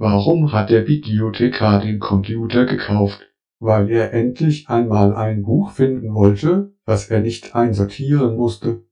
Warum hat der Bibliothekar den Computer gekauft? Weil er endlich einmal ein Buch finden wollte, das er nicht einsortieren musste.